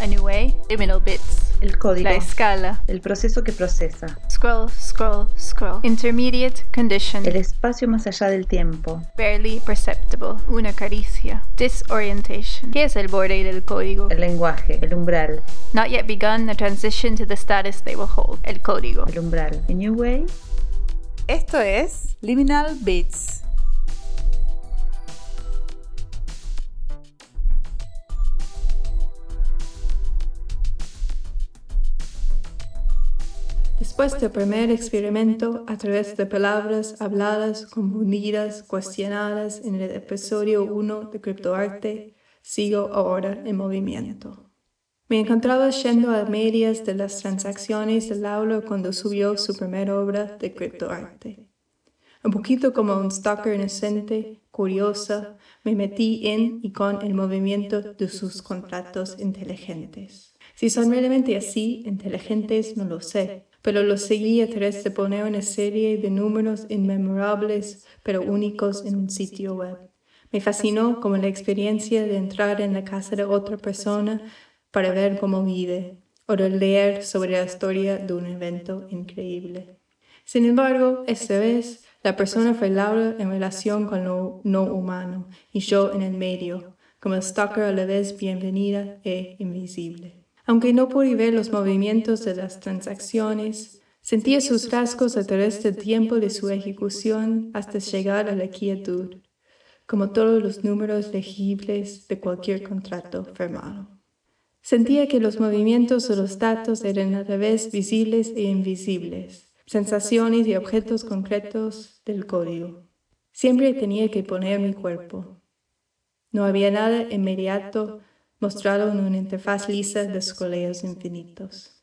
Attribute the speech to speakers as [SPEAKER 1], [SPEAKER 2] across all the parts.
[SPEAKER 1] A new way. Liminal bits.
[SPEAKER 2] El código.
[SPEAKER 1] La escala.
[SPEAKER 2] El proceso que procesa.
[SPEAKER 1] Scroll, scroll, scroll. Intermediate condition.
[SPEAKER 2] El espacio más allá del tiempo.
[SPEAKER 1] Barely perceptible. Una caricia. Disorientation. ¿Qué es el borde del código?
[SPEAKER 2] El lenguaje. El umbral.
[SPEAKER 1] Not yet begun the transition to the status they will hold. El código.
[SPEAKER 2] El umbral. A new way.
[SPEAKER 3] Esto es Liminal Bits.
[SPEAKER 4] Después del primer experimento, a través de palabras habladas, confundidas, cuestionadas en el episodio 1 de Criptoarte, sigo ahora en movimiento. Me encontraba yendo a medias de las transacciones del aula cuando subió su primera obra de criptoarte. Un poquito como un stalker inocente, curiosa, me metí en y con el movimiento de sus contratos inteligentes. Si son realmente así inteligentes, no lo sé, pero lo seguí a través de poner una serie de números inmemorables pero únicos en un sitio web. Me fascinó como la experiencia de entrar en la casa de otra persona para ver cómo vive o de leer sobre la historia de un evento increíble. Sin embargo, esta vez la persona fue Laura en relación con lo no humano y yo en el medio, como stalker a la vez bienvenida e invisible. Aunque no pude ver los movimientos de las transacciones, sentía sus rasgos a través del tiempo de su ejecución hasta llegar a la quietud, como todos los números legibles de cualquier contrato firmado. Sentía que los movimientos de los datos eran a vez visibles e invisibles, sensaciones y objetos concretos del código. Siempre tenía que poner mi cuerpo. No había nada inmediato mostrado en una interfaz lisa de escoleos infinitos.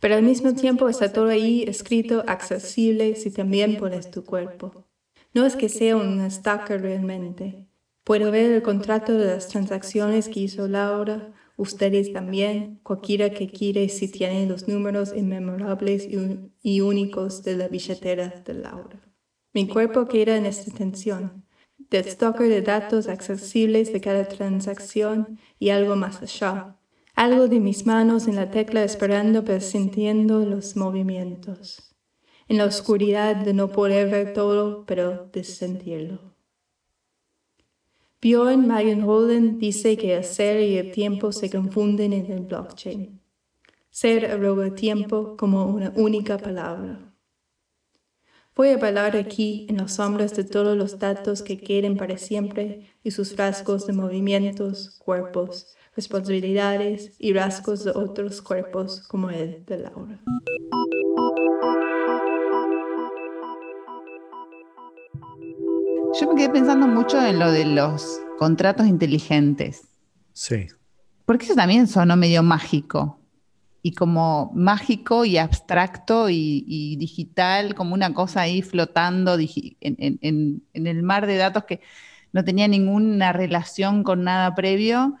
[SPEAKER 4] Pero al mismo tiempo está todo ahí escrito, accesible si también pones tu cuerpo. No es que sea un stalker realmente. Puedo ver el contrato de las transacciones que hizo Laura, ustedes también, cualquiera que quiere si tiene los números inmemorables y, únicos de la billetera de Laura. Mi cuerpo queda en esta tensión, del stalker de datos accesibles de cada transacción y algo más allá. Algo de mis manos en la tecla esperando pero sintiendo los movimientos. En la oscuridad de no poder ver todo pero de sentirlo. Bjorn Magenholden dice que el ser y el tiempo se confunden en el blockchain. Ser arroba tiempo como una única palabra. Voy a hablar aquí en las sombras de todos los datos que queden para siempre y sus rasgos de movimientos, cuerpos, responsabilidades y rasgos de otros cuerpos como el de Laura.
[SPEAKER 3] Yo me quedé pensando mucho en lo de los contratos inteligentes.
[SPEAKER 5] Sí.
[SPEAKER 3] Porque eso también sonó medio mágico y como mágico y abstracto y, digital, como una cosa ahí flotando en, el mar de datos que no tenía ninguna relación con nada previo.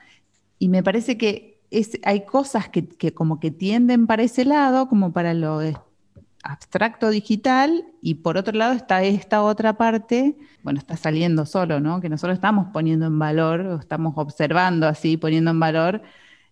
[SPEAKER 3] Y me parece que hay cosas que, como que tienden para ese lado, como para lo abstracto digital, y por otro lado está esta otra parte, bueno, está saliendo solo, ¿no? Que nosotros estamos poniendo en valor, o estamos observando así, poniendo en valor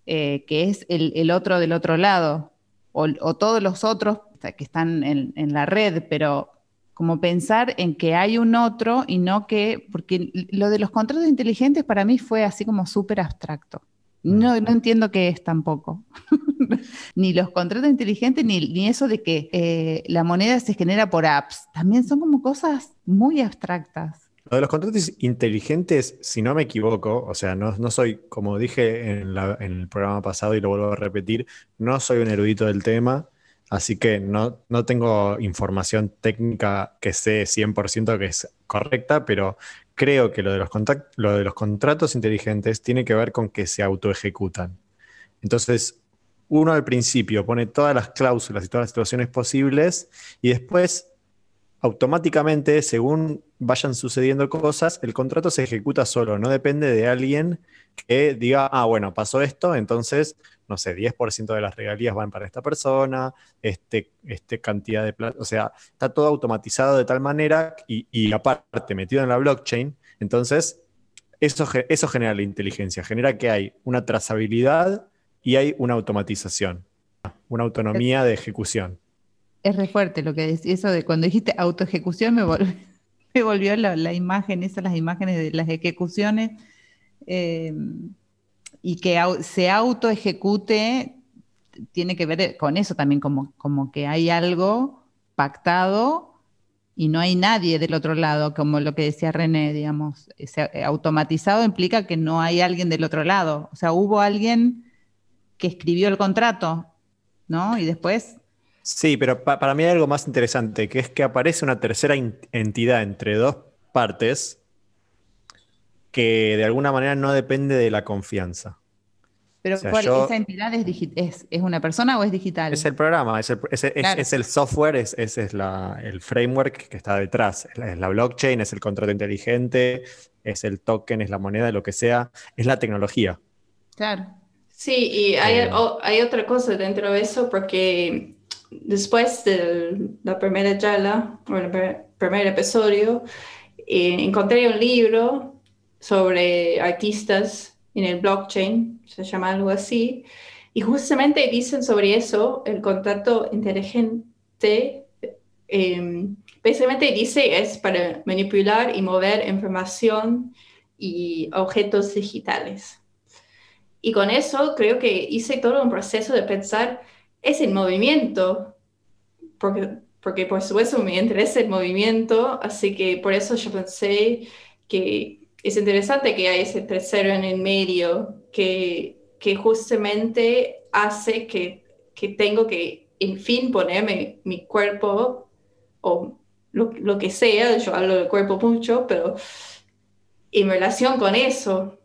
[SPEAKER 3] eh, que es el, otro del otro lado, o, todos los otros que están en, la red, pero como pensar en que hay un otro y no que, porque lo de los contratos inteligentes para mí fue así como súper abstracto. No, no, entiendo qué es tampoco. ni los contratos inteligentes, ni, ni eso de que eh, la moneda se genera por apps. También son como cosas muy abstractas.
[SPEAKER 5] De los contratos inteligentes, si no me equivoco, o sea, no, soy, como dije en, el programa pasado y lo vuelvo a repetir, no soy un erudito del tema, así que no, no tengo información técnica que sé 100% que es correcta, pero creo que lo de, los lo de los contratos inteligentes tiene que ver con que se autoejecutan. Entonces, uno al principio pone todas las cláusulas y todas las situaciones posibles y después automáticamente, según vayan sucediendo cosas, el contrato se ejecuta solo, no depende de alguien que diga, ah, bueno, pasó esto, entonces, no sé, 10% de las regalías van para esta persona, este, este cantidad de plata, o sea, está todo automatizado de tal manera y, aparte metido en la blockchain, entonces eso, eso genera la inteligencia, genera que hay una trazabilidad y hay una automatización, una autonomía de ejecución.
[SPEAKER 3] Es re fuerte lo que decís, eso de cuando dijiste autoejecución me, vol- me volvió la, imagen, esas las imágenes de las ejecuciones, eh, y que au- se autoejecute tiene que ver con eso también, como, como que hay algo pactado y no hay nadie del otro lado, como lo que decía René, digamos. Ese, automatizado implica que no hay alguien del otro lado. O sea, hubo alguien que escribió el contrato, ¿no? Y después
[SPEAKER 5] Sí, pero pa- para mí hay algo más interesante, que es que aparece una tercera entidad entre dos partes que de alguna manera no depende de la confianza.
[SPEAKER 3] Pero
[SPEAKER 5] O sea,
[SPEAKER 3] ¿cuál-
[SPEAKER 5] yo-
[SPEAKER 3] ¿esa entidad es, es, es una persona o es digital?
[SPEAKER 5] Es el programa, es el, es- es-
[SPEAKER 3] Claro.
[SPEAKER 5] es el software, es, ese es la- el framework que está detrás. Es la, es la blockchain, es el contrato inteligente, es el token, es la moneda, lo que sea, es la tecnología.
[SPEAKER 3] Claro.
[SPEAKER 1] Sí, y hay,
[SPEAKER 5] Eh.
[SPEAKER 1] o- hay otra cosa dentro de eso porque después de la primera charla, o el primer, episodio, eh, encontré un libro sobre artistas en el blockchain, se llama algo así, y justamente dicen sobre eso, el contrato inteligente, básicamente dice es para manipular y mover información y objetos digitales. Y con eso creo que hice todo un proceso de pensar, es el movimiento, porque, porque por supuesto me interesa el movimiento, así que por eso yo pensé que es interesante que hay ese tercero en el medio que, que justamente hace que, que tengo que, en fin, ponerme mi cuerpo o lo, lo que sea, yo hablo del cuerpo mucho, pero en relación con eso,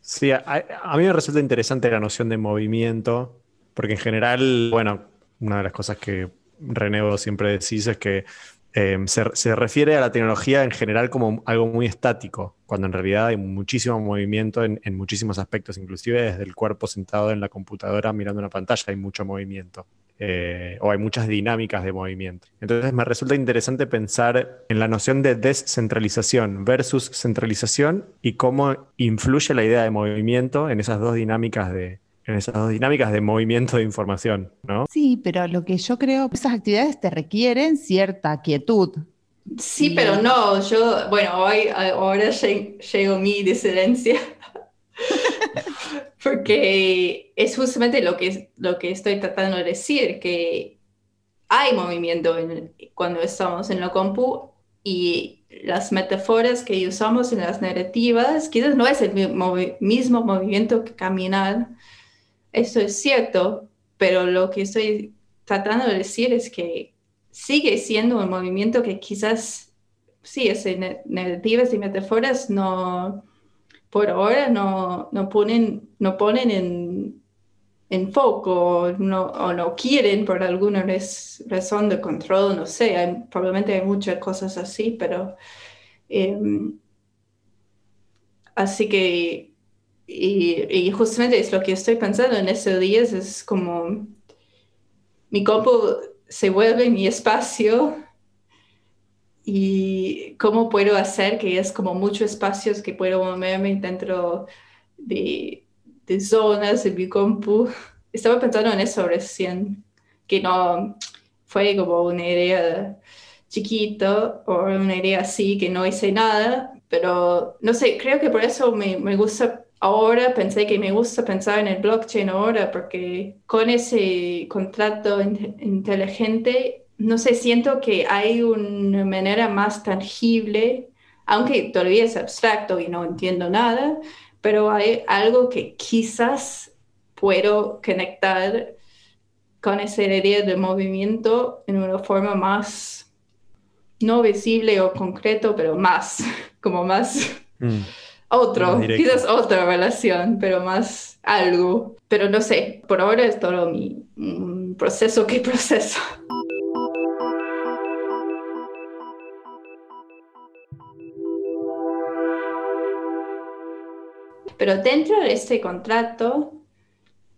[SPEAKER 5] Sí, a, a mí me resulta interesante la noción de movimiento, porque en general, bueno, una de las cosas que René vos siempre decís es que eh, se, se refiere a la tecnología en general como algo muy estático, cuando en realidad hay muchísimo movimiento en, en muchísimos aspectos, inclusive desde el cuerpo sentado en la computadora mirando una pantalla hay mucho movimiento. eh, o hay muchas dinámicas de movimiento. Entonces me resulta interesante pensar en la noción de descentralización versus centralización y cómo influye la idea de movimiento en esas dos dinámicas de, en esas dos dinámicas de movimiento de información, ¿no?
[SPEAKER 3] Sí, pero lo que yo creo, esas actividades te requieren cierta quietud.
[SPEAKER 1] Sí,
[SPEAKER 3] Y-
[SPEAKER 1] pero no, yo, bueno, hoy, ahora lle- llegó mi disidencia, porque es justamente lo que, lo que estoy tratando de decir, que hay movimiento en- cuando estamos en la compu y las metáforas que usamos en las narrativas quizás no es el mismo movimiento que caminar, eso es cierto, pero lo que estoy tratando de decir es que sigue siendo un movimiento que quizás, sí, es narrativas y metáforas no, por ahora no, no ponen, no ponen en, en foco no, o no quieren por alguna raz- razón de control, no sé, hay- probablemente hay muchas cosas así, pero em, así que, y, y justamente es lo que estoy pensando en estos días, es como mi compu se vuelve mi espacio y cómo puedo hacer que es como muchos espacios que puedo moverme dentro de, de zonas de mi compu. Estaba pensando en eso recién, que no fue como una idea chiquito o una idea así que no hice nada, pero no sé, creo que por eso me, me gusta ahora, pensé que me gusta pensar en el blockchain ahora, porque con ese contrato in- inteligente, no sé, siento que hay una manera más tangible, aunque todavía es abstracto y no entiendo nada, pero hay algo que quizás puedo conectar con esa idea de movimiento en una forma más no visible o concreto, pero más, como más
[SPEAKER 5] Mm.
[SPEAKER 1] Otro, quizás otra relación, pero más algo. Pero no sé, por ahora es todo mi mm, proceso que proceso. Pero dentro de este contrato,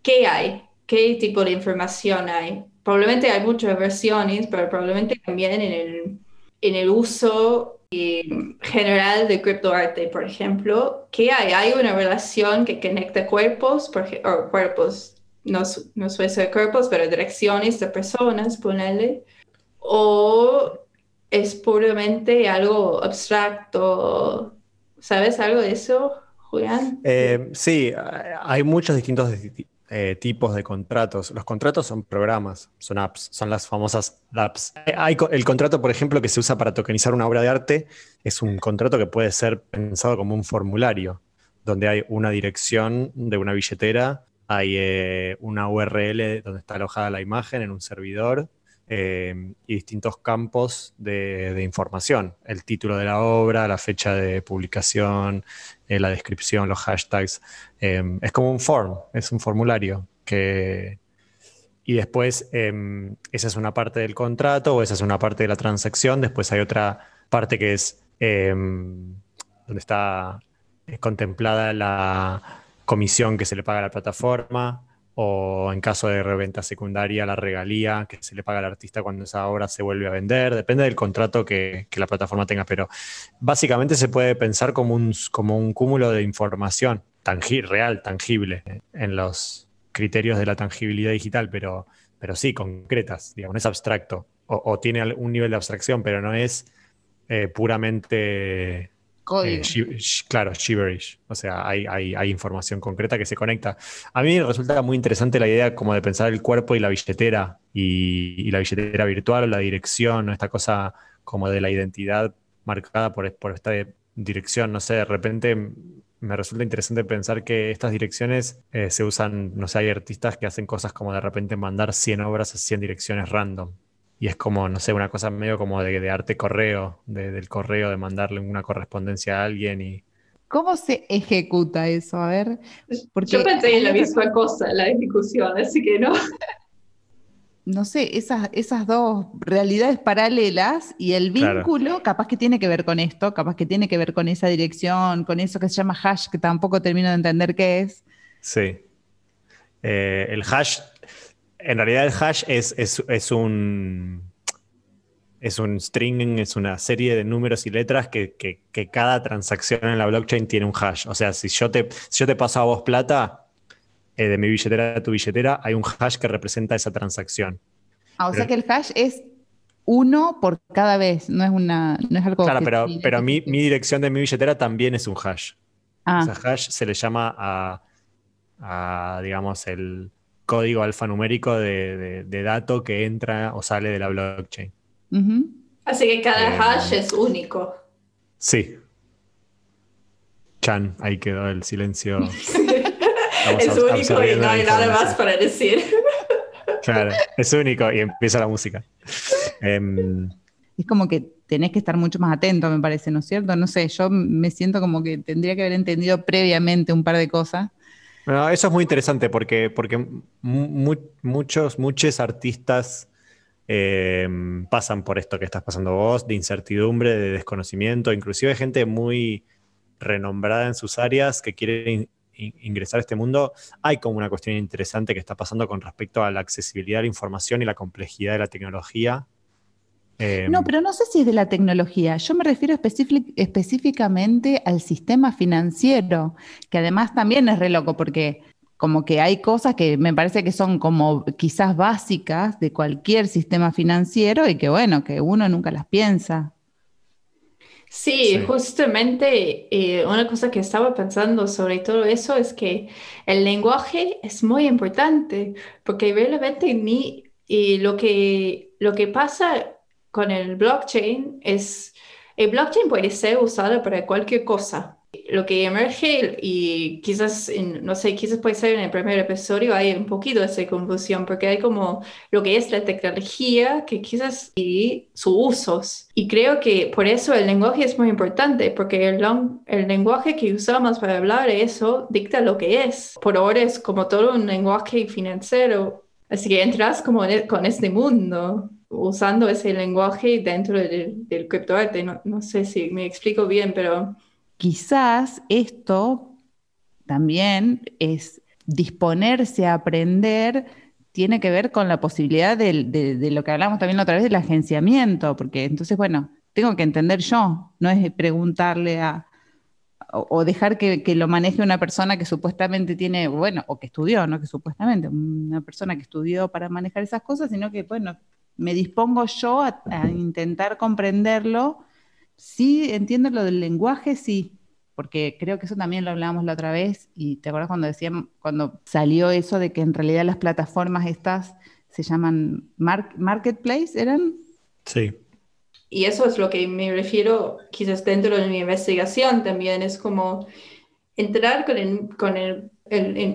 [SPEAKER 1] ¿qué hay? ¿Qué tipo de información hay? Probablemente hay muchas versiones, pero probablemente también en el, en el uso eh, general de criptoarte, por ejemplo, ¿qué hay? Hay una relación que conecta cuerpos, por ej- o cuerpos no, no suele ser cuerpos, pero direcciones de personas, ponerle, o es puramente algo abstracto, ¿sabes algo de eso, Julián?
[SPEAKER 5] Eh, sí, hay muchos distintos eh, tipos de contratos. Los contratos son programas, son apps, son las famosas apps. Hay, el contrato, por ejemplo, que se usa para tokenizar una obra de arte, es un contrato que puede ser pensado como un formulario, donde hay una dirección de una billetera, hay eh, una URL donde está alojada la imagen en un servidor, eh, y distintos campos de, información. El título de la obra, la fecha de publicación, eh, la descripción, los hashtags. Eh, es como un form, es un formulario que... Y después, esa es una parte del contrato o esa es una parte de la transacción. Después hay otra parte que es donde está contemplada la comisión que se le paga a la plataforma, o en caso de reventa secundaria, la regalía que se le paga al artista cuando esa obra se vuelve a vender, depende del contrato que, la plataforma tenga, pero básicamente se puede pensar como un, como un cúmulo de información real, tangible, en los criterios de la tangibilidad digital, pero, pero sí, concretas, digamos, es abstracto, o, tiene un nivel de abstracción, pero no es eh, puramente
[SPEAKER 3] Código.
[SPEAKER 5] Eh, claro, shiverish. O sea, hay, hay, información concreta que se conecta. A mí me resulta muy interesante la idea como de pensar el cuerpo y la billetera, y, la billetera virtual, o la dirección, esta cosa como de la identidad marcada por, por esta dirección. No sé, de repente me resulta interesante pensar que estas direcciones eh, se usan, no sé, hay artistas que hacen cosas como de repente mandar 100 obras a 100 direcciones random y es como, no sé, una cosa medio como de, arte correo, del correo, de mandarle una correspondencia a alguien y...
[SPEAKER 3] ¿Cómo se ejecuta eso? A ver.
[SPEAKER 1] Porque Yo pensé en la misma cosa, la ejecución, así que no.
[SPEAKER 3] No sé, esas, esas dos realidades paralelas y el vínculo, capaz que tiene que ver con esto, capaz que tiene que ver con esa dirección, con eso que se llama hash, que tampoco termino de entender qué es.
[SPEAKER 5] Sí. Eh, el hash en realidad el hash es, es, un es un string, es una serie de números y letras que, cada transacción en la blockchain tiene un hash. O sea, si yo te, yo te paso a vos plata eh, de mi billetera a tu billetera, hay un hash que representa esa transacción.
[SPEAKER 3] Ah, o sea que el hash es uno por cada vez, no es, una, no es algo...
[SPEAKER 5] Claro, pero, pero mi, dirección de mi billetera también es un hash. Ah. O sea, hash se le llama a digamos, el, código alfanumérico de, de, dato que entra o sale de la blockchain.
[SPEAKER 1] Así que cada eh, hash es único.
[SPEAKER 5] Sí. Chan, ahí quedó el silencio.
[SPEAKER 1] es único y no hay nada más para decir.
[SPEAKER 5] Claro, es único y empieza la música. Em,
[SPEAKER 3] es como que tenés que estar mucho más atento, me parece, ¿no es cierto? No sé, yo me siento como que tendría que haber entendido previamente un par de cosas
[SPEAKER 5] eso es muy interesante porque, porque muchos, muchos artistas em, pasan por esto que estás pasando vos, de incertidumbre, de desconocimiento, inclusive gente muy renombrada en sus áreas que quiere ingresar a este mundo. Hay como una cuestión interesante que está pasando con respecto a la accesibilidad a la información y la complejidad de la tecnología
[SPEAKER 3] Em, no, pero no sé si es de la tecnología. Yo me refiero específicamente al sistema financiero, que además también es re loco porque como que hay cosas que me parece que son como quizás básicas de cualquier sistema financiero y que bueno, que uno nunca las piensa.
[SPEAKER 1] Sí, justamente eh, una cosa que estaba pensando sobre todo eso es que el lenguaje es muy importante porque realmente ni, y lo, que, lo que pasa con el blockchain es, el blockchain puede ser usado para cualquier cosa. Lo que emerge y quizás, no sé, quizás puede ser en el primer episodio hay un poquito de esa confusión porque hay como lo que es la tecnología que quizás y sus usos. Y creo que por eso el lenguaje es muy importante porque el, el lenguaje que usamos para hablar de eso dicta lo que es. Por ahora es como todo un lenguaje financiero. Así que entras como e, con este mundo usando ese lenguaje dentro del, del criptoarte. No, sé si me explico bien, pero...
[SPEAKER 3] Quizás esto también es disponerse a aprender tiene que ver con la posibilidad de, de, lo que hablamos también otra vez del agenciamiento, porque entonces, bueno, tengo que entender yo, no es preguntarle a, o, dejar que, que lo maneje una persona que supuestamente tiene, bueno, o que estudió, no que supuestamente, una persona que estudió para manejar esas cosas, sino que, bueno, me dispongo yo a, a intentar comprenderlo. Sí, entiendo lo del lenguaje, sí, porque creo que eso también lo hablábamos la otra vez, y te acuerdas cuando decíamos, cuando salió eso de que en realidad las plataformas estas se llaman mar- marketplace, ¿eran?
[SPEAKER 5] Sí.
[SPEAKER 1] Y eso es lo que me refiero, quizás dentro de mi investigación también, es como entrar con, el- con el-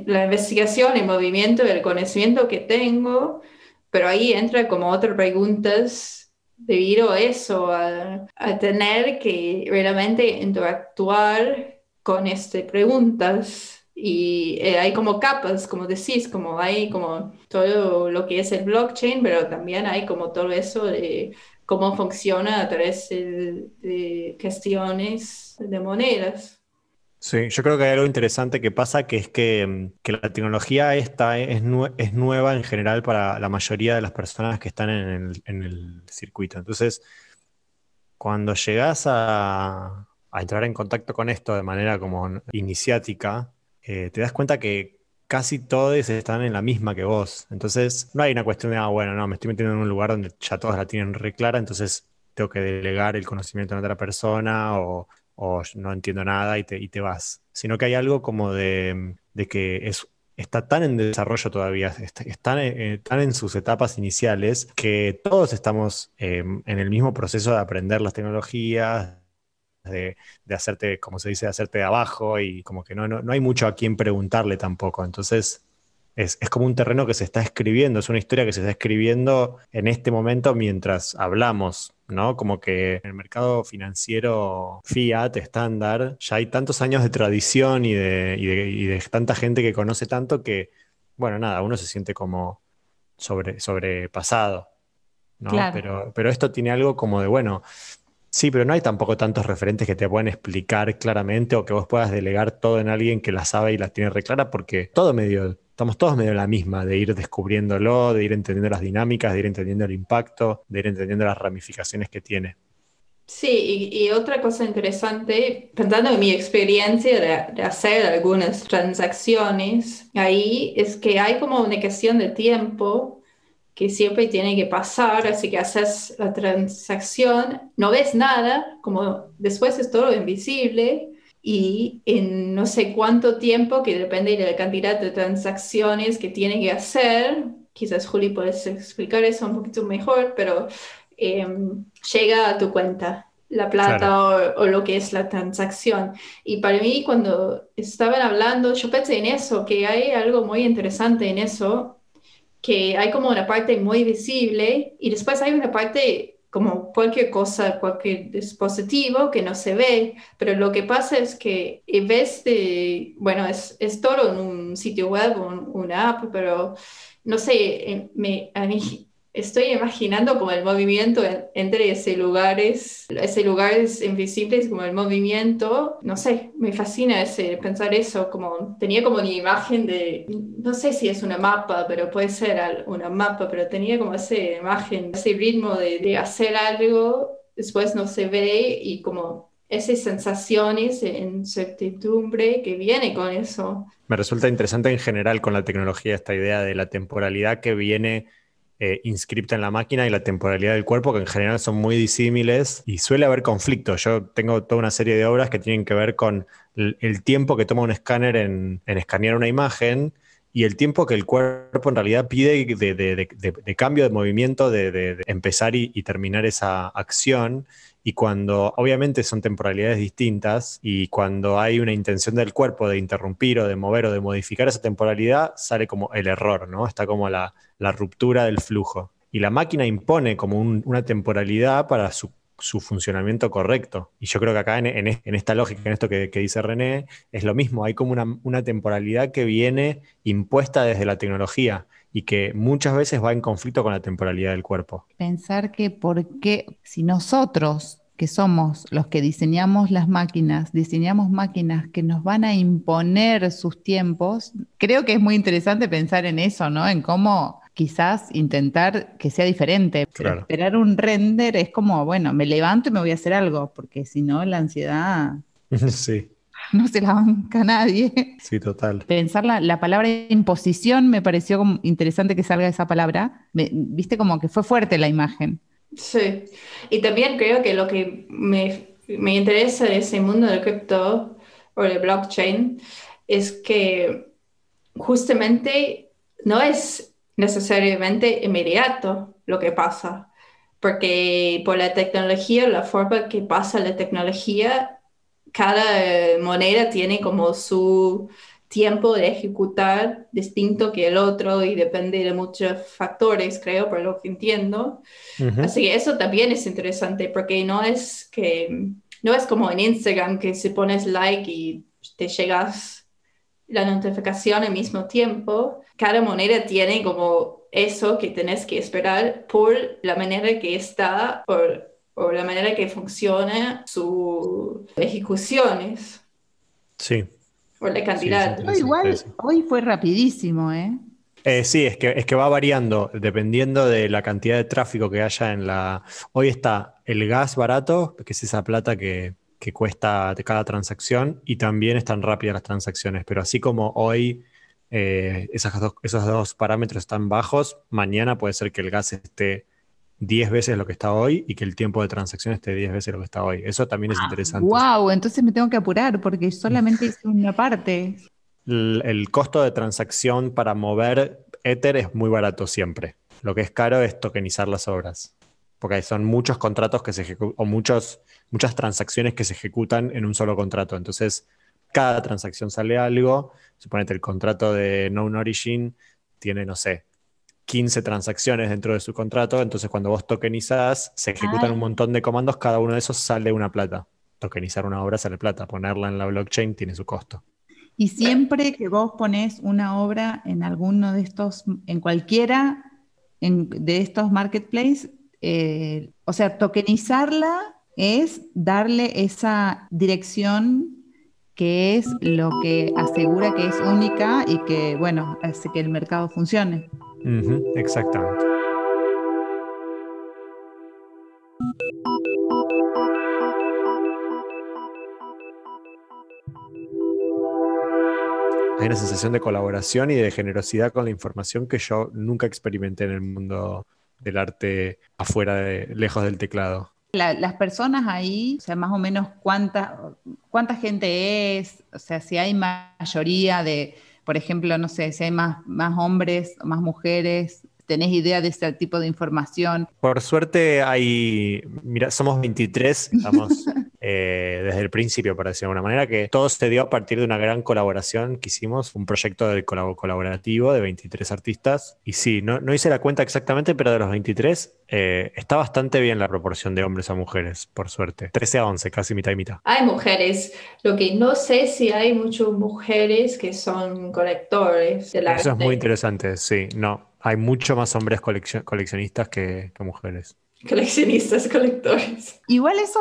[SPEAKER 1] la investigación, el movimiento, el conocimiento que tengo, pero ahí entra como otras preguntas debido a eso, a, a tener que realmente interactuar con estas preguntas. Y eh, hay como capas, como decís, como hay como todo lo que es el blockchain, pero también hay como todo eso de cómo funciona a través de, cuestiones de monedas.
[SPEAKER 5] Sí, yo creo que hay algo interesante que pasa, que es que, mm, la tecnología esta es, nue- es nueva en general para la mayoría de las personas que están en el, circuito. Entonces, cuando llegas a, a entrar en contacto con esto de manera como iniciática, eh, te das cuenta que casi todos están en la misma que vos. Entonces, no hay una cuestión de, ah, bueno, no, me estoy metiendo en un lugar donde ya todos la tienen re clara, entonces tengo que delegar el conocimiento a otra persona o, no entiendo nada y te, y te vas. Sino que hay algo como de, que es, está tan en desarrollo todavía, está, están eh, tan en sus etapas iniciales que todos estamos eh, en el mismo proceso de aprender las tecnologías, de, de, hacerte, como se dice, de hacerte de abajo y como que no, no, no hay mucho a quien preguntarle tampoco. Entonces es, es, como un terreno que se está escribiendo, es una historia que se está escribiendo en este momento mientras hablamos, ¿no? Como que en el mercado financiero fiat estándar ya hay tantos años de tradición y de, y de, y de tanta gente que conoce tanto que, bueno, nada, uno se siente como sobre, sobrepasado, ¿no?
[SPEAKER 3] Claro.
[SPEAKER 5] Pero, pero esto tiene algo como de, bueno, Sí, pero no hay tampoco tantos referentes que te puedan explicar claramente o que vos puedas delegar todo en alguien que la sabe y la tiene reclara, porque todo medio, estamos todos medio en la misma, de ir descubriéndolo, de ir entendiendo las dinámicas, de ir entendiendo el impacto, de ir entendiendo las ramificaciones que tiene.
[SPEAKER 1] Sí, y, otra cosa interesante, pensando en mi experiencia de, de, hacer algunas transacciones, ahí es que hay como una cuestión de tiempo que siempre tiene que pasar, así que haces la transacción, no ves nada, como después es todo invisible y en no sé cuánto tiempo, que depende de la cantidad de transacciones que tiene que hacer, quizás Juli puedes explicar eso un poquito mejor, pero eh, llega a tu cuenta la plata claro. o, o, lo que es la transacción. Y para mí cuando estaban hablando, yo pensé en eso, que hay algo muy interesante en eso, que hay como una parte muy visible y después hay una parte como cualquier cosa, cualquier dispositivo que no se ve, pero lo que pasa es que en vez de, bueno, es, es todo en un sitio web, un, una app, pero no sé, me, a mí estoy imaginando como el movimiento entre ese lugares, ese lugares invisibles como el movimiento, no sé, me fascina ese, pensar eso, como tenía como una imagen de, no sé si es una mapa, pero puede ser una mapa, pero tenía como esa imagen, ese ritmo de, de hacer algo, después no se ve y como esas sensaciones de incertidumbre que viene con eso.
[SPEAKER 5] Me resulta interesante en general con la tecnología esta idea de la temporalidad que viene eh, inscripta en la máquina y la temporalidad del cuerpo, que en general son muy disímiles y suele haber conflicto. Yo tengo toda una serie de obras que tienen que ver con el, tiempo que toma un escáner en, escanear una imagen y el tiempo que el cuerpo en realidad pide de, de, de, de cambio de movimiento, de, empezar y, y terminar esa acción. Y cuando obviamente son temporalidades distintas y cuando hay una intención del cuerpo de interrumpir o de mover o de modificar esa temporalidad, sale como el error, ¿no? Está como la, la ruptura del flujo. Y la máquina impone como un, una temporalidad para su, funcionamiento correcto. Y yo creo que acá en, esta lógica, en esto que, dice René, es lo mismo. Hay como una temporalidad que viene impuesta desde la tecnología y que muchas veces va en conflicto con la temporalidad del cuerpo.
[SPEAKER 3] Pensar que por qué, si nosotros que somos los que diseñamos las máquinas, diseñamos máquinas que nos van a imponer sus tiempos, creo que es muy interesante pensar en eso, ¿no? En cómo quizás intentar que sea diferente. Pero
[SPEAKER 5] Claro.
[SPEAKER 3] esperar un render es como, bueno, me levanto y me voy a hacer algo, porque si no, la ansiedad
[SPEAKER 5] Sí.
[SPEAKER 3] no se la banca nadie.
[SPEAKER 5] Sí, total.
[SPEAKER 3] Pensar la, la palabra imposición me pareció como interesante que salga esa palabra. Me- Viste como que fue fuerte la imagen.
[SPEAKER 1] Sí, y también creo que lo que me, me interesa de ese mundo del cripto o de blockchain es que justamente no es necesariamente inmediato lo que pasa, porque por la tecnología, la forma que pasa la tecnología, cada eh, moneda tiene como su tiempo de ejecutar distinto que el otro y depende de muchos factores, creo, por lo que entiendo. Así que eso también es interesante porque no es que no es como en Instagram que si pones like y te llegas la notificación al mismo tiempo. Cada moneda tiene como eso que tenés que esperar por la manera que está, por, por la manera que funciona sus ejecuciones,
[SPEAKER 5] Sí.
[SPEAKER 1] por la cantidad.
[SPEAKER 5] sí,
[SPEAKER 3] No, igual hoy fue rapidísimo, ¿eh?
[SPEAKER 5] Eh, sí, es que, es que va variando dependiendo de la cantidad de tráfico que haya en la... Hoy está el gas barato, que es esa plata que, que cuesta de cada transacción, y también están rápidas las transacciones, pero así como hoy eh, esas dos- esos dos parámetros están bajos, mañana puede ser que el gas esté 10 veces lo que está hoy y que el tiempo de transacción esté 10 veces lo que está hoy. Eso también es interesante.
[SPEAKER 3] Wow, entonces me tengo que apurar porque solamente hice una parte.
[SPEAKER 5] el, el costo de transacción para mover Ether es muy barato siempre. Lo que es caro es tokenizar las obras. Porque son muchos contratos que se ejecutan, o muchos, muchas transacciones que se ejecutan en un solo contrato. Entonces, cada transacción sale algo. Suponete el contrato de Known Origin tiene, no sé, 15 transacciones dentro de su contrato. Entonces, cuando vos tokenizás, se ejecutan
[SPEAKER 3] Ah.
[SPEAKER 5] un montón de comandos. Cada uno de esos sale una plata. Tokenizar una obra sale plata. Ponerla en la blockchain tiene su costo.
[SPEAKER 3] Y siempre que vos pones una obra en alguno de estos, en cualquiera en- de estos marketplaces, eh, o sea, tokenizarla es darle esa dirección que es lo que asegura que es única y que, bueno, hace que el mercado funcione.
[SPEAKER 5] Ujú, exactamente. Hay una sensación de colaboración y de generosidad con la información que yo nunca experimenté en el mundo del arte afuera de, lejos del teclado.
[SPEAKER 3] La- las personas ahí, o sea, más o menos cuánta, cuánta gente es, o sea, si hay mayoría de, por ejemplo, no sé, si hay más, más hombres, más mujeres, ¿tenés idea de ese tipo de información?
[SPEAKER 5] Por suerte hay, mira, somos 23, estamos eh, desde el principio, por decirlo de alguna manera, que todo se dio a partir de una gran colaboración que hicimos, un proyecto del colaborativo de 23 artistas. Y sí, no, no hice la cuenta exactamente, pero de los 23 eh, está bastante bien la proporción de hombres a mujeres, por suerte. 13 a 11, casi mitad y mitad.
[SPEAKER 1] Hay mujeres, lo que no sé si hay muchas mujeres que son colectores
[SPEAKER 5] Eso es muy interesante, sí, no. Hay mucho más hombres coleccio- coleccionistas que, que mujeres.
[SPEAKER 1] Coleccionistas, colectores.
[SPEAKER 3] Igual eso,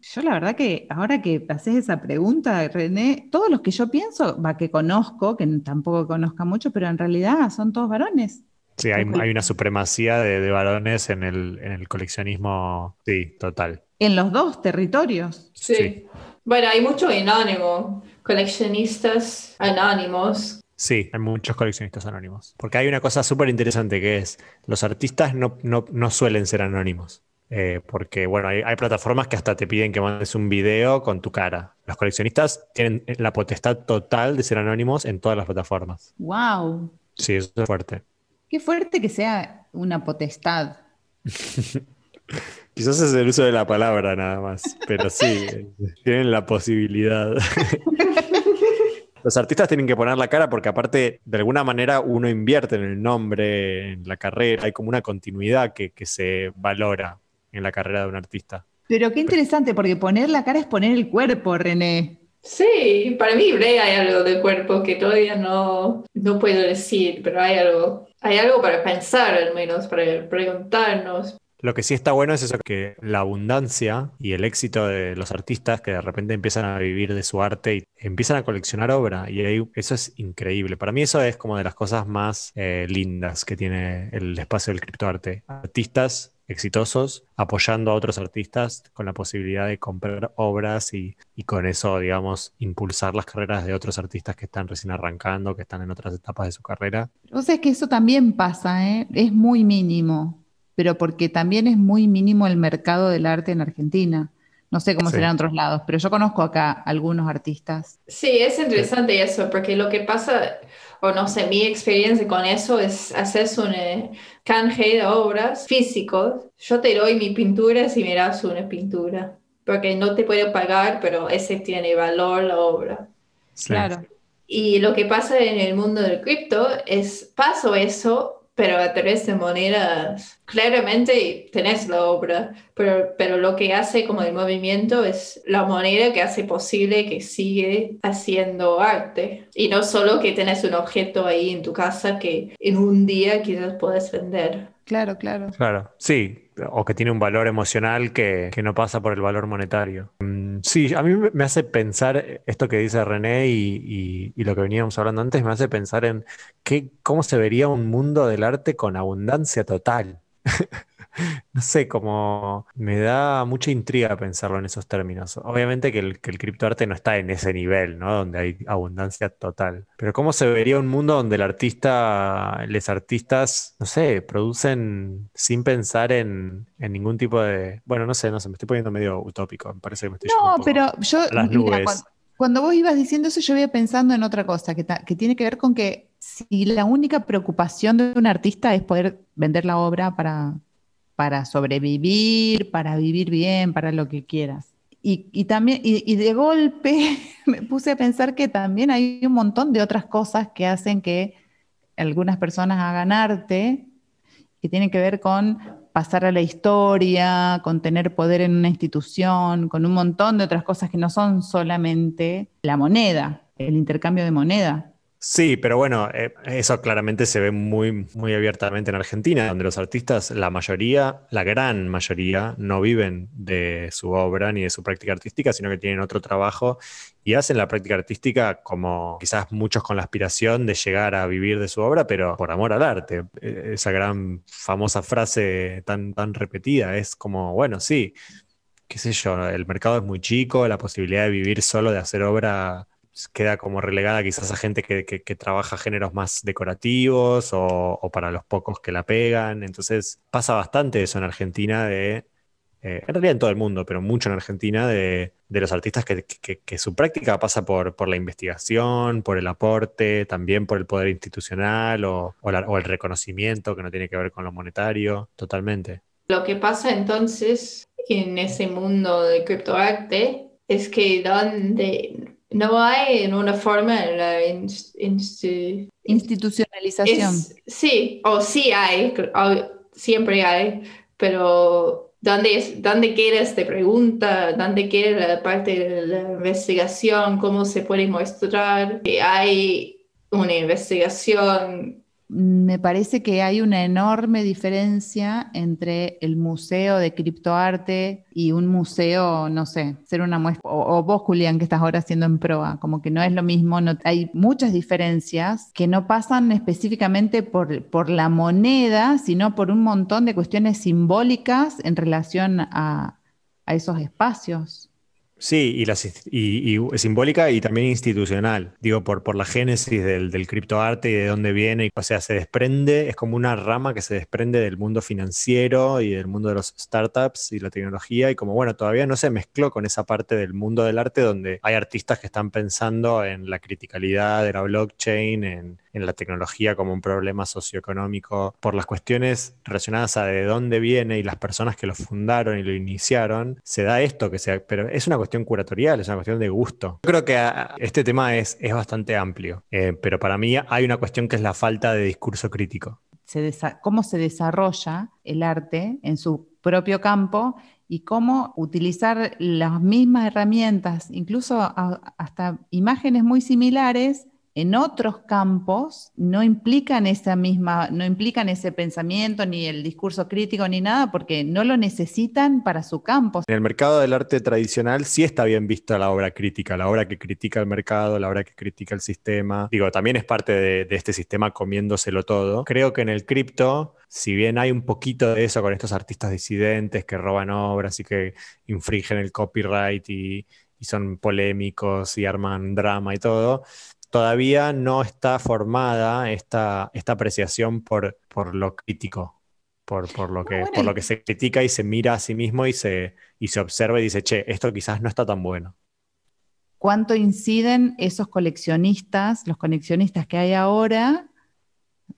[SPEAKER 3] yo la verdad que ahora que haces esa pregunta, René, todos los que yo pienso, va, que conozco, que tampoco conozca mucho, pero en realidad son todos varones.
[SPEAKER 5] Sí, hay, hay una supremacía de, de varones en el, en el coleccionismo, sí, total.
[SPEAKER 3] En los dos territorios.
[SPEAKER 1] Sí.
[SPEAKER 5] Sí.
[SPEAKER 1] Bueno, hay mucho anónimo, coleccionistas anónimos.
[SPEAKER 5] Sí, hay muchos coleccionistas anónimos. Porque hay una cosa súper interesante que es, los artistas no, no- no suelen ser anónimos. Eh, porque, bueno, hay, hay plataformas que hasta te piden que mandes un video con tu cara. Los coleccionistas tienen la potestad total de ser anónimos en todas las plataformas.
[SPEAKER 3] ¡Wow!
[SPEAKER 5] Sí, eso es fuerte.
[SPEAKER 3] Qué fuerte que sea una potestad.
[SPEAKER 5] Quizás es el uso de la palabra nada más, pero sí, tienen la posibilidad. Los artistas tienen que poner la cara porque aparte, de alguna manera, uno invierte en el nombre, en la carrera, hay como una continuidad que, que se valora en la carrera de un artista.
[SPEAKER 3] Pero qué interesante, porque poner la cara es poner el cuerpo, René.
[SPEAKER 1] Sí, para mí hay algo del cuerpo que todavía no, no puedo decir, pero hay algo, hay algo para pensar al menos, para preguntarnos.
[SPEAKER 5] Lo que sí está bueno es eso, que la abundancia y el éxito de los artistas que de repente empiezan a vivir de su arte y empiezan a coleccionar obra. Y eso es increíble. Para mí eso es como de las cosas más eh, lindas que tiene el espacio del criptoarte. Artistas exitosos, apoyando a otros artistas con la posibilidad de comprar obras y, y con eso, digamos, impulsar las carreras de otros artistas que están recién arrancando, que están en otras etapas de su carrera.
[SPEAKER 3] O sea, es que eso también pasa, ¿eh? es muy mínimo, pero porque también es muy mínimo el mercado del arte en Argentina. No sé cómo
[SPEAKER 5] Sí.
[SPEAKER 3] será en otros lados, pero yo conozco acá algunos artistas.
[SPEAKER 1] Sí, es interesante eso, porque lo que pasa, o no sé, mi experiencia con eso es hacer un eh, canje de obras físicos. Yo te doy mi pintura si me das una pintura, porque no te puedo pagar, pero ese tiene valor la obra.
[SPEAKER 5] Sí.
[SPEAKER 3] Claro.
[SPEAKER 1] Y lo que pasa en el mundo del cripto es, paso eso, pero a través de monedas. Claramente tenés la obra, pero, pero lo que hace como el movimiento es la moneda que hace posible que sigue haciendo arte. Y no solo que tenés un objeto ahí en tu casa que en un día quizás puedes vender.
[SPEAKER 3] Claro, claro.
[SPEAKER 5] Claro, sí, o que tiene un valor emocional que, que no pasa por el valor monetario. Mm, Sí, a mí me hace pensar esto que dice René y, y- y lo que veníamos hablando antes, me hace pensar en qué, cómo se vería un mundo del arte con abundancia total. No sé, como me da mucha intriga pensarlo en esos términos. Obviamente que el, que el criptoarte no está en ese nivel, ¿no? Donde hay abundancia total. Pero ¿cómo se vería un mundo donde el artista, los artistas, no sé, producen sin pensar en, en ningún tipo de... Bueno, no sé, no sé, me estoy poniendo medio utópico. Me parece que me estoy
[SPEAKER 3] No,
[SPEAKER 5] un poco
[SPEAKER 3] pero yo,
[SPEAKER 5] a las
[SPEAKER 3] mira,
[SPEAKER 5] nubes.
[SPEAKER 3] cuan- cuando, vos ibas diciendo eso, yo iba pensando en otra cosa, que, ta- que tiene que ver con que si la única preocupación de un artista es poder vender la obra para, para sobrevivir, para vivir bien, para lo que quieras. Y, también, y, y de golpe me puse a pensar que también hay un montón de otras cosas que hacen que algunas personas hagan arte, que tienen que ver con pasar a la historia, con tener poder en una institución, con un montón de otras cosas que no son solamente la moneda, el intercambio de moneda.
[SPEAKER 5] Sí, pero bueno, eh, eso claramente se ve muy, muy abiertamente en Argentina, donde los artistas, la mayoría, la gran mayoría, no viven de su obra ni de su práctica artística, sino que tienen otro trabajo y hacen la práctica artística como quizás muchos con la aspiración de llegar a vivir de su obra, pero por amor al arte. Eh, Esa gran famosa frase tan, tan repetida es como, bueno, sí, qué sé yo, el mercado es muy chico, la posibilidad de vivir solo de hacer obra queda como relegada quizás a gente que, que- trabaja géneros más decorativos o, para los pocos que la pegan. Entonces pasa bastante eso en Argentina de, eh, en realidad en todo el mundo, pero mucho en Argentina de, de los artistas que, que- su práctica pasa por, por la investigación, por el aporte, también por el poder institucional o, o o el reconocimiento que no tiene que ver con lo monetario, totalmente.
[SPEAKER 1] Lo que pasa entonces en ese mundo de criptoarte es que donde no hay en una forma en la ins- insti-
[SPEAKER 3] Institucionalización.
[SPEAKER 1] es- sí, o sí hay, o siempre hay, pero ¿dónde, es, dónde queda esta pregunta? ¿Dónde queda la parte de la investigación? ¿Cómo se puede mostrar que hay una investigación?
[SPEAKER 3] Me parece que hay una enorme diferencia entre el museo de criptoarte y un museo, no sé, ser una muestra, o, o vos, que estás ahora haciendo en proa, como que no es lo mismo, no, hay muchas diferencias que no pasan específicamente por, la moneda, sino por un montón de cuestiones simbólicas en relación a esos espacios.
[SPEAKER 5] Sí, y, inst- y, y simbólica y también institucional. Digo, por, por la génesis del, del criptoarte y de dónde viene. O sea, se desprende, es como una rama que se desprende del mundo financiero y del mundo de los startups y la tecnología. Y como, bueno, todavía no se mezcló con esa parte del mundo del arte donde hay artistas que están pensando en la criticalidad de la blockchain, en, en la tecnología como un problema socioeconómico, por las cuestiones relacionadas a de dónde viene y las personas que lo fundaron y lo iniciaron, se da esto que sea, pero es una cuestión curatorial, es una cuestión de gusto. Yo creo que ah, este tema es, es bastante amplio, eh, pero para mí hay una cuestión que es la falta de discurso crítico.
[SPEAKER 3] se cómo se desarrolla el arte en su propio campo y cómo utilizar las mismas herramientas, incluso a- hasta imágenes muy similares en otros campos no implican esa misma, no implican ese pensamiento, ni el discurso crítico, ni nada, porque no lo necesitan para su campo.
[SPEAKER 5] En el mercado del arte tradicional sí está bien vista la obra crítica, la obra que critica el mercado, la obra que critica el sistema. Digo, también es parte de, este sistema comiéndoselo todo. Creo que en el cripto si bien hay un poquito de eso con estos artistas disidentes que roban obras y que infringen el copyright y son polémicos y arman drama y todo, todavía no está formada esta, esta apreciación por, por lo crítico, por, por, lo que,
[SPEAKER 3] bueno,
[SPEAKER 5] por lo que se critica y se mira a sí mismo y se, y se observa y dice, che, esto quizás no está tan bueno.
[SPEAKER 3] ¿Cuánto inciden esos coleccionistas, los coleccionistas que hay ahora,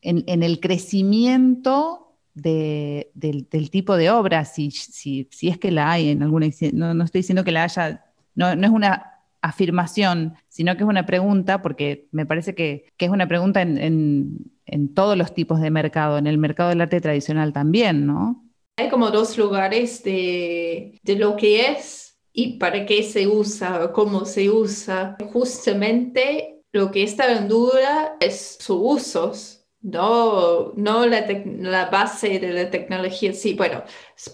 [SPEAKER 3] en, en el crecimiento de- del, del tipo de obra? Si, si- si es que la hay en alguna... No, no estoy diciendo que la haya, no, no es una afirmación, sino que es una pregunta, porque me parece que, que es una pregunta en, en- en todos los tipos de mercado, en el mercado del arte tradicional también, ¿no?
[SPEAKER 1] Hay como dos lugares de, de lo que es y para qué se usa, cómo se usa. Justamente lo que está en duda es sus usos, no, no la, la base de la tecnología. Sí, bueno,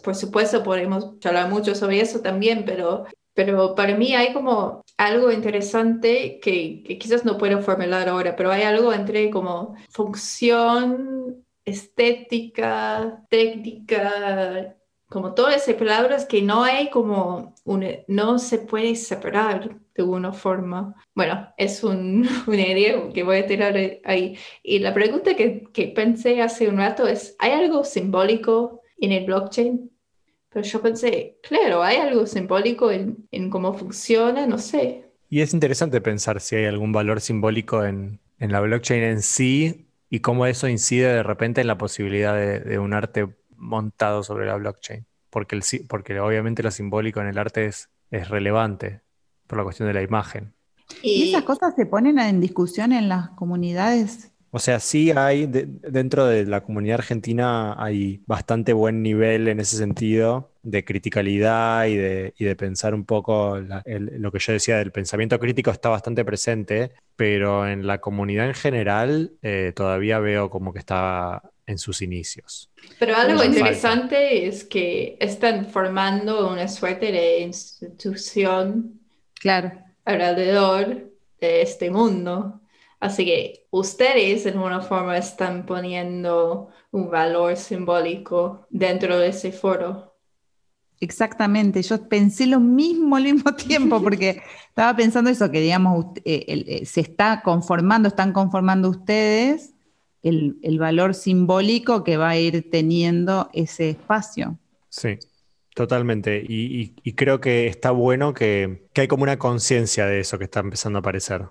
[SPEAKER 1] por supuesto podemos hablar mucho sobre eso también, pero, pero para mí hay como algo interesante que, que quizás no puedo formular ahora, pero hay algo entre como función estética, técnica, como todas esas palabras que no hay como una, no se puede separar de alguna forma. Bueno, es un, una idea que voy a tirar ahí. Y la pregunta que, que pensé hace un rato es, ¿hay algo simbólico en el blockchain? Pero yo pensé, claro, hay algo simbólico en, en cómo funciona, no sé.
[SPEAKER 5] Y es interesante pensar si hay algún valor simbólico en, en la blockchain en sí y cómo eso incide de repente en la posibilidad de, de un arte montado sobre la blockchain. Porque, el, porque obviamente lo simbólico en el arte es, es relevante por la cuestión de la imagen.
[SPEAKER 3] Y esas cosas se ponen en discusión en las comunidades
[SPEAKER 5] O sea, sí hay, de- dentro de la comunidad argentina hay bastante buen nivel en ese sentido de criticalidad y de, y de pensar un poco la- el- lo que yo decía del pensamiento crítico está bastante presente, pero en la comunidad en general eh, todavía veo como que está en sus inicios.
[SPEAKER 1] Pero algo
[SPEAKER 5] Falta.
[SPEAKER 1] interesante es que están formando una suerte de institución
[SPEAKER 3] Claro.
[SPEAKER 1] alrededor de este mundo. Así que ustedes de alguna forma están poniendo un valor simbólico dentro de ese foro.
[SPEAKER 3] Exactamente, yo pensé lo mismo al mismo tiempo, porque estaba pensando eso, que digamos, eh, el- eh, se está conformando, están conformando ustedes el, el valor simbólico que va a ir teniendo ese espacio.
[SPEAKER 5] Sí, totalmente. Y, y- y creo que está bueno que, que hay como una conciencia de eso que está empezando a aparecer.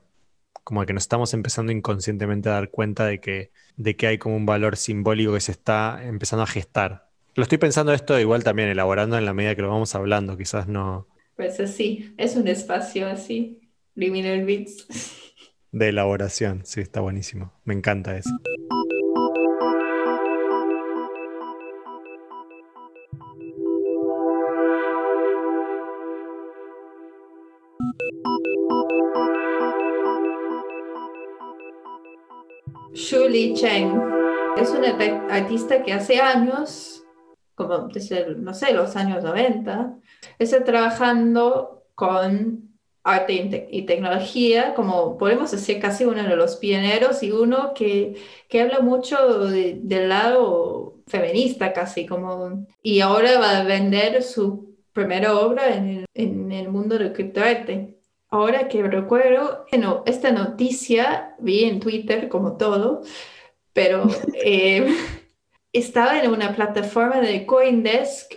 [SPEAKER 5] Como que nos estamos empezando inconscientemente a dar cuenta de que, de que hay como un valor simbólico que se está empezando a gestar. Lo estoy pensando esto igual también, elaborando en la medida que lo vamos hablando, quizás no
[SPEAKER 1] Pues así, es un espacio así, Liminal Beats.
[SPEAKER 5] de elaboración. Sí, está buenísimo. Me encanta eso.
[SPEAKER 1] Shuli Cheng es una artista que hace años, como desde, no sé, los años 90, está trabajando con arte y, te- y tecnología, como podemos decir casi uno de los pioneros y uno que, que habla mucho de- del lado feminista casi, como, y ahora va a vender su primera obra en el, en el mundo del criptoarte. Ahora que recuerdo, bueno, esta noticia vi en Twitter como todo, pero eh, estaba en una plataforma de Coindesk,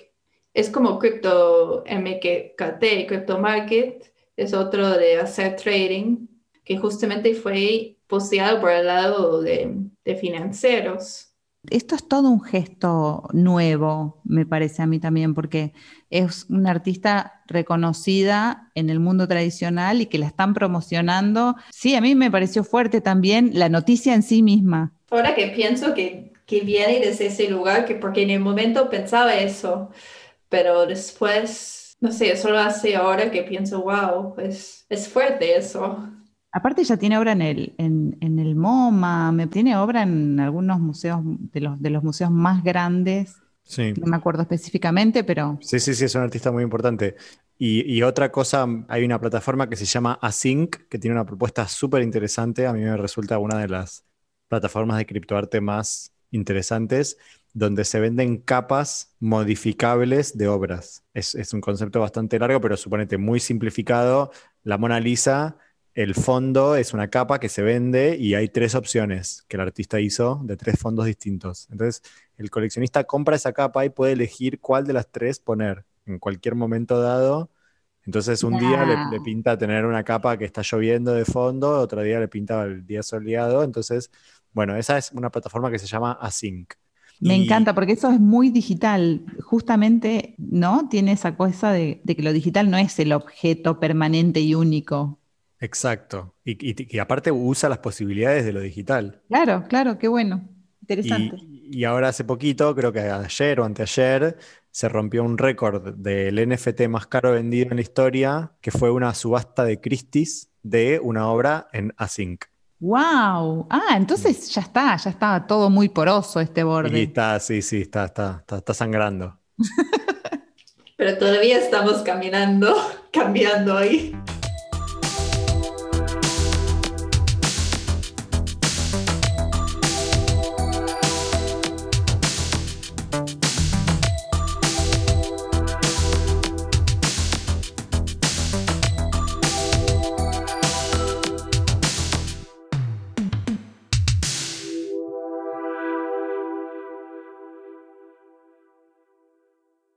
[SPEAKER 1] es como Crypto MKT, Crypto Market, es otro de hacer trading, que justamente fue posteado por el lado de, de financieros.
[SPEAKER 3] Esto es todo un gesto nuevo, me parece a mí también, porque es una artista reconocida en el mundo tradicional y que la están promocionando. Sí, a mí me pareció fuerte también la noticia en sí misma.
[SPEAKER 1] Ahora que pienso que, que viene desde ese lugar, que porque en el momento pensaba eso, pero después, no sé, solo hace ahora que pienso, wow, es, es fuerte eso.
[SPEAKER 3] Aparte ya tiene obra en el, en, en el MoMA, me, tiene obra en algunos museos, de los, de los museos más grandes,
[SPEAKER 5] Sí.
[SPEAKER 3] no me acuerdo específicamente, pero
[SPEAKER 5] Sí, sí, sí, es un artista muy importante. Y, y otra cosa, hay una plataforma que se llama Async, que tiene una propuesta súper interesante. A mí me resulta una de las plataformas de criptoarte más interesantes, donde se venden capas modificables de obras. Es, es un concepto bastante largo, pero suponete muy simplificado. La Mona Lisa, el fondo es una capa que se vende y hay tres opciones que el artista hizo de tres fondos distintos. Entonces, el coleccionista compra esa capa y puede elegir cuál de las tres poner en cualquier momento dado. Entonces un día le, pinta tener una capa que está lloviendo de fondo, otro día le pinta el día soleado. Entonces, bueno, esa es una plataforma que se llama Async.
[SPEAKER 3] me
[SPEAKER 5] Y-
[SPEAKER 3] encanta porque eso es muy digital. Justamente, ¿no? Tiene esa cosa de, de que lo digital no es el objeto permanente y único.
[SPEAKER 5] Exacto. Y, y- y aparte usa las posibilidades de lo digital.
[SPEAKER 3] Claro, claro, qué bueno. Interesante.
[SPEAKER 5] Y, y ahora hace poquito, creo que ayer o anteayer, se rompió un récord del NFT más caro vendido en la historia, que fue una subasta de Christie's de una obra en Async.
[SPEAKER 3] ¡Wow! Ah, entonces ya está, ya estaba todo muy poroso este
[SPEAKER 5] Y
[SPEAKER 3] borde.
[SPEAKER 5] está, sí, sí, está, está, está, está sangrando.
[SPEAKER 6] Pero todavía estamos caminando, cambiando ahí.